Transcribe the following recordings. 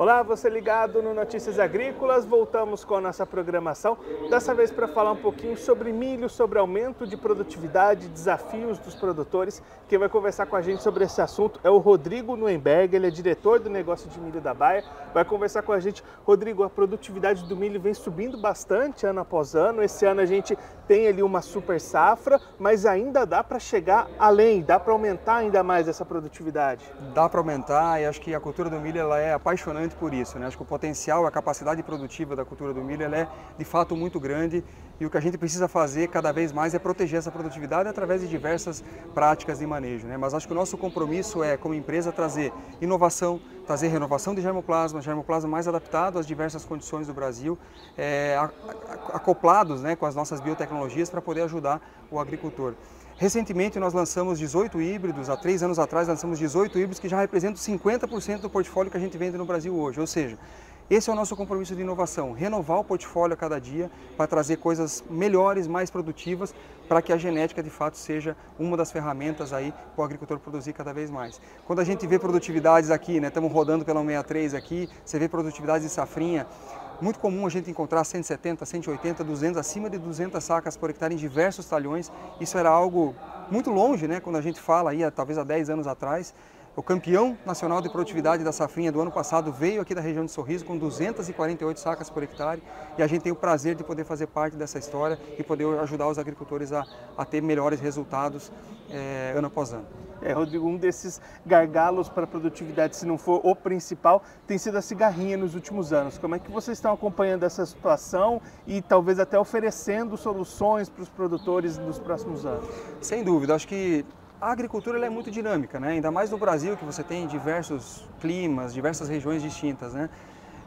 Olá, você ligado no Notícias Agrícolas. Voltamos com a nossa programação, dessa vez para falar um pouquinho sobre milho, sobre aumento de produtividade, desafios dos produtores. Quem vai conversar com a gente sobre esse assunto é o Rodrigo Nuenberg, ele é diretor do negócio de milho da Baia. Vai conversar com a gente. Rodrigo, a produtividade do milho vem subindo bastante ano após ano. Esse ano a gente tem ali uma super safra, mas ainda dá para chegar além, dá para aumentar ainda mais essa produtividade. Dá para aumentar e acho que a cultura do milho ela é apaixonante por isso. Né? Acho que o potencial, a capacidade produtiva da cultura do milho ela é de fato muito grande e o que a gente precisa fazer cada vez mais é proteger essa produtividade através de diversas práticas de manejo. Né? Mas acho que o nosso compromisso é, como empresa, trazer inovação, trazer renovação de germoplasma, germoplasma mais adaptado às diversas condições do Brasil, é, acoplados né, com as nossas biotecnologias para poder ajudar o agricultor. Recentemente nós lançamos 18 híbridos, há três anos atrás lançamos 18 híbridos que já representam 50% do portfólio que a gente vende no Brasil hoje. Ou seja, esse é o nosso compromisso de inovação, renovar o portfólio a cada dia para trazer coisas melhores, mais produtivas, para que a genética de fato seja uma das ferramentas aí para o agricultor produzir cada vez mais. Quando a gente vê produtividades aqui, né, estamos rodando pela 63 aqui, você vê produtividades de safrinha, muito comum a gente encontrar 170, 180, 200, acima de 200 sacas por hectare em diversos talhões. Isso era algo muito longe, né, quando a gente fala aí, talvez há 10 anos atrás. O campeão nacional de produtividade da safrinha do ano passado veio aqui da região de Sorriso com 248 sacas por hectare e a gente tem o prazer de poder fazer parte dessa história e poder ajudar os agricultores a, a ter melhores resultados é, ano após ano. É, Rodrigo, um desses gargalos para a produtividade, se não for o principal, tem sido a cigarrinha nos últimos anos. Como é que vocês estão acompanhando essa situação e talvez até oferecendo soluções para os produtores nos próximos anos? Sem dúvida, acho que a agricultura é muito dinâmica, né? ainda mais no Brasil, que você tem diversos climas, diversas regiões distintas. Né?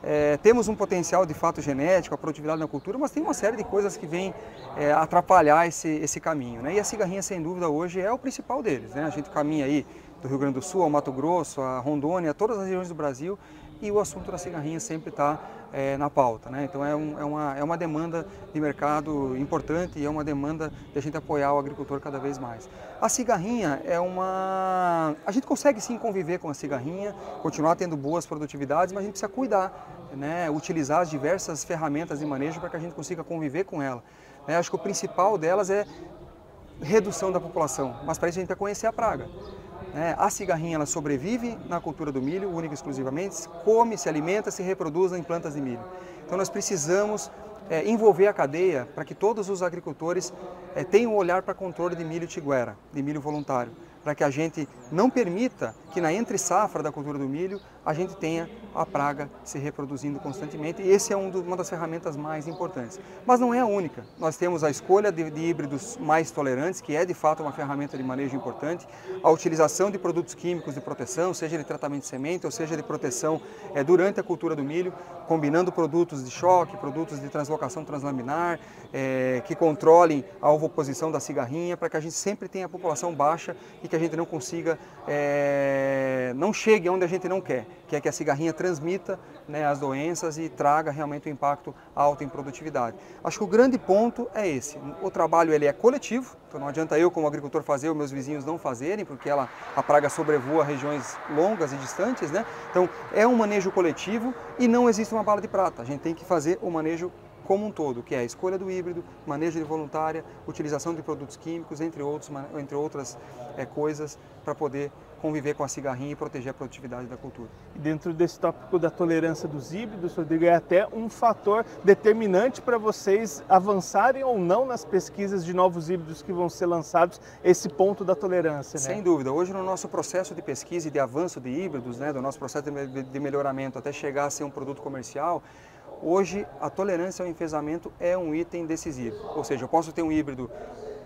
É, temos um potencial de fato genético, a produtividade na cultura, mas tem uma série de coisas que vêm é, atrapalhar esse, esse caminho. Né? E a cigarrinha, sem dúvida, hoje é o principal deles. Né? A gente caminha aí do Rio Grande do Sul ao Mato Grosso, a Rondônia, todas as regiões do Brasil, e o assunto da cigarrinha sempre está é, na pauta. Né? Então é, um, é, uma, é uma demanda de mercado importante e é uma demanda de a gente apoiar o agricultor cada vez mais. A cigarrinha é uma... A gente consegue sim conviver com a cigarrinha, continuar tendo boas produtividades, mas a gente precisa cuidar, né? utilizar as diversas ferramentas de manejo para que a gente consiga conviver com ela. Né? Acho que o principal delas é redução da população, mas para isso a gente precisa conhecer a praga. Né? A cigarrinha ela sobrevive na cultura do milho, única e exclusivamente, come, se alimenta, se reproduz em plantas de milho. Então nós precisamos é, envolver a cadeia para que todos os agricultores é, tenham um olhar para controle de milho tiguera, de milho voluntário para que a gente não permita que na entre safra da cultura do milho a gente tenha a praga se reproduzindo constantemente. E esse é um do, uma das ferramentas mais importantes. Mas não é a única. Nós temos a escolha de, de, híbridos mais tolerantes, que é de fato uma ferramenta de manejo importante, a utilização de produtos químicos de proteção, seja de tratamento de semente ou seja de proteção é, durante a cultura do milho, combinando produtos de choque, produtos de translocação translaminar, é, que controlem a ovoposição da cigarrinha, para que a gente sempre tenha a população baixa e que a gente não consiga, é, não chegue onde a gente não quer, que é que a cigarrinha transmita né, as doenças e traga realmente um impacto alto em produtividade. Acho que o grande ponto é esse. O trabalho ele é coletivo, então não adianta eu como agricultor fazer ou meus vizinhos não fazerem, porque ela, a praga sobrevoa regiões longas e distantes, né? Então é um manejo coletivo e não existe uma bala de prata. A gente tem que fazer o manejo como um todo, que é a escolha do híbrido, manejo de voluntária, utilização de produtos químicos, entre, outros, entre outras é, coisas, para poder conviver com a cigarrinha e proteger a produtividade da cultura. E dentro desse tópico da tolerância dos híbridos, Rodrigo, é até um fator determinante para vocês avançarem ou não nas pesquisas de novos híbridos que vão ser lançados, esse ponto da tolerância. Né? Sem dúvida. Hoje, no nosso processo de pesquisa e de avanço de híbridos, né, do nosso processo de melhoramento até chegar a ser um produto comercial, Hoje, a tolerância ao enfesamento é um item decisivo. Ou seja, eu posso ter um híbrido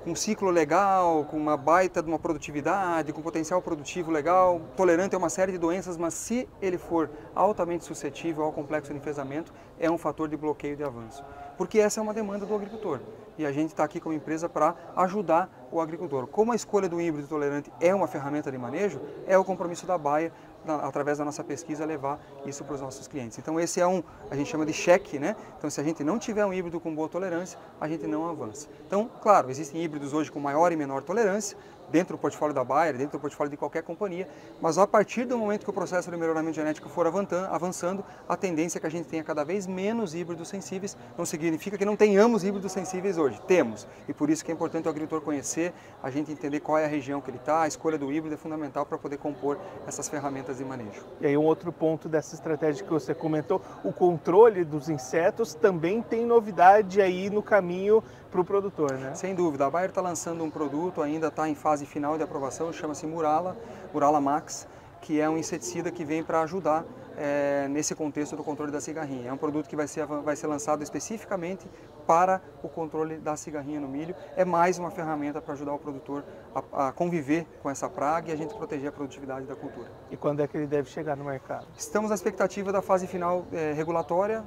um ciclo legal, com uma baita de uma produtividade, com potencial produtivo legal, tolerante a uma série de doenças, mas se ele for altamente suscetível ao complexo de enfesamento, é um fator de bloqueio de avanço. Porque essa é uma demanda do agricultor. E a gente está aqui como empresa para ajudar o agricultor. Como a escolha do híbrido tolerante é uma ferramenta de manejo, é o compromisso da Baia através da nossa pesquisa, levar isso para os nossos clientes. Então esse é um, a gente chama de cheque, né? Então se a gente não tiver um híbrido com boa tolerância, a gente não avança. Então, claro, existem híbridos hoje com maior e menor tolerância, dentro do portfólio da Bayer, dentro do portfólio de qualquer companhia, mas a partir do momento que o processo de melhoramento genético for avançando, a tendência é que a gente tenha cada vez menos híbridos sensíveis, não significa que não tenhamos híbridos sensíveis hoje, temos, e por isso que é importante o agricultor conhecer, a gente entender qual é a região que ele está, a escolha do híbrido é fundamental para poder compor essas ferramentas de manejo. E aí um outro ponto dessa estratégia que você comentou, o controle dos insetos também tem novidade aí no caminho para o produtor, né? Sem dúvida, a Bayer está lançando um produto, ainda está em fase final de aprovação, chama-se Murala, Murala Max, que é um inseticida que vem para ajudar é, nesse contexto do controle da cigarrinha. É um produto que vai ser, vai ser lançado especificamente para o controle da cigarrinha no milho. É mais uma ferramenta para ajudar o produtor a, a, conviver com essa praga e a gente proteger a produtividade da cultura. E quando é que ele deve chegar no mercado? Estamos na expectativa da fase final é, regulatória.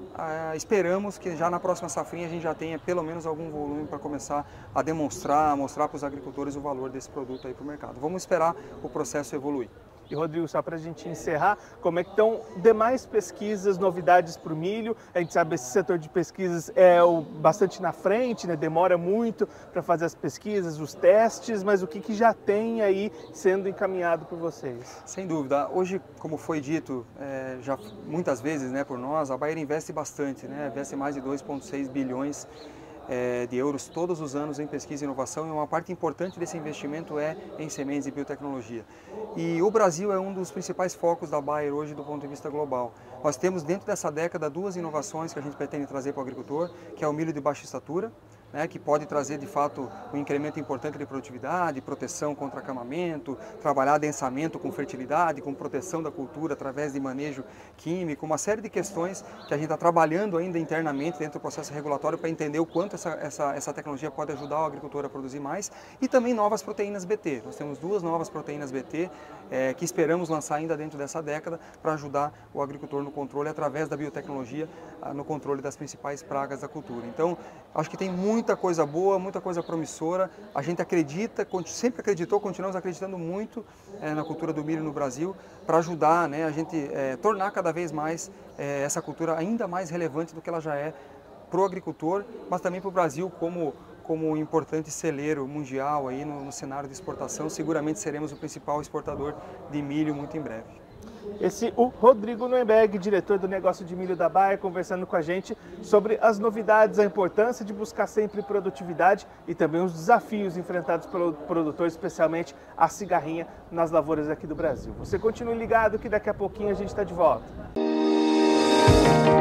Esperamos que já na próxima safrinha a gente já tenha pelo menos algum volume para começar a demonstrar, a mostrar para os agricultores o valor desse produto aí para o mercado. Vamos esperar o processo evoluir. E Rodrigo, só para a gente encerrar, como é que estão demais pesquisas, novidades para o milho? A gente sabe que esse setor de pesquisas é bastante na frente, né? demora muito para fazer as pesquisas, os testes, mas o que, que já tem aí sendo encaminhado por vocês? Sem dúvida. Hoje, como foi dito é, já muitas vezes né, por nós, a Bayer investe bastante, né? investe mais de 2,6 bilhões de euros todos os anos em pesquisa e inovação e uma parte importante desse investimento é em sementes e biotecnologia. E o Brasil é um dos principais focos da Bayer hoje do ponto de vista global. Nós temos dentro dessa década duas inovações que a gente pretende trazer para o agricultor, que é o milho de baixa estatura, né, que pode trazer de fato um incremento importante de produtividade, proteção contra acamamento, trabalhar densamento com fertilidade, com proteção da cultura através de manejo químico, uma série de questões que a gente está trabalhando ainda internamente dentro do processo regulatório para entender o quanto essa, essa, essa tecnologia pode ajudar o agricultor a produzir mais e também novas proteínas BT. Nós temos duas novas proteínas BT é, que esperamos lançar ainda dentro dessa década para ajudar o agricultor no controle através da biotecnologia no controle das principais pragas da cultura. Então, acho que tem muito muita coisa boa, muita coisa promissora. A gente acredita, sempre acreditou, continuamos acreditando muito é, na cultura do milho no Brasil para ajudar né, a gente é, tornar cada vez mais é, essa cultura ainda mais relevante do que ela já é para o agricultor, mas também para o Brasil como como importante celeiro mundial aí no, no cenário de exportação. Seguramente seremos o principal exportador de milho muito em breve. Esse o Rodrigo Noemberg, diretor do negócio de milho da Baia, conversando com a gente sobre as novidades, a importância de buscar sempre produtividade e também os desafios enfrentados pelo produtor, especialmente a cigarrinha nas lavouras aqui do Brasil. Você continue ligado que daqui a pouquinho a gente está de volta. Música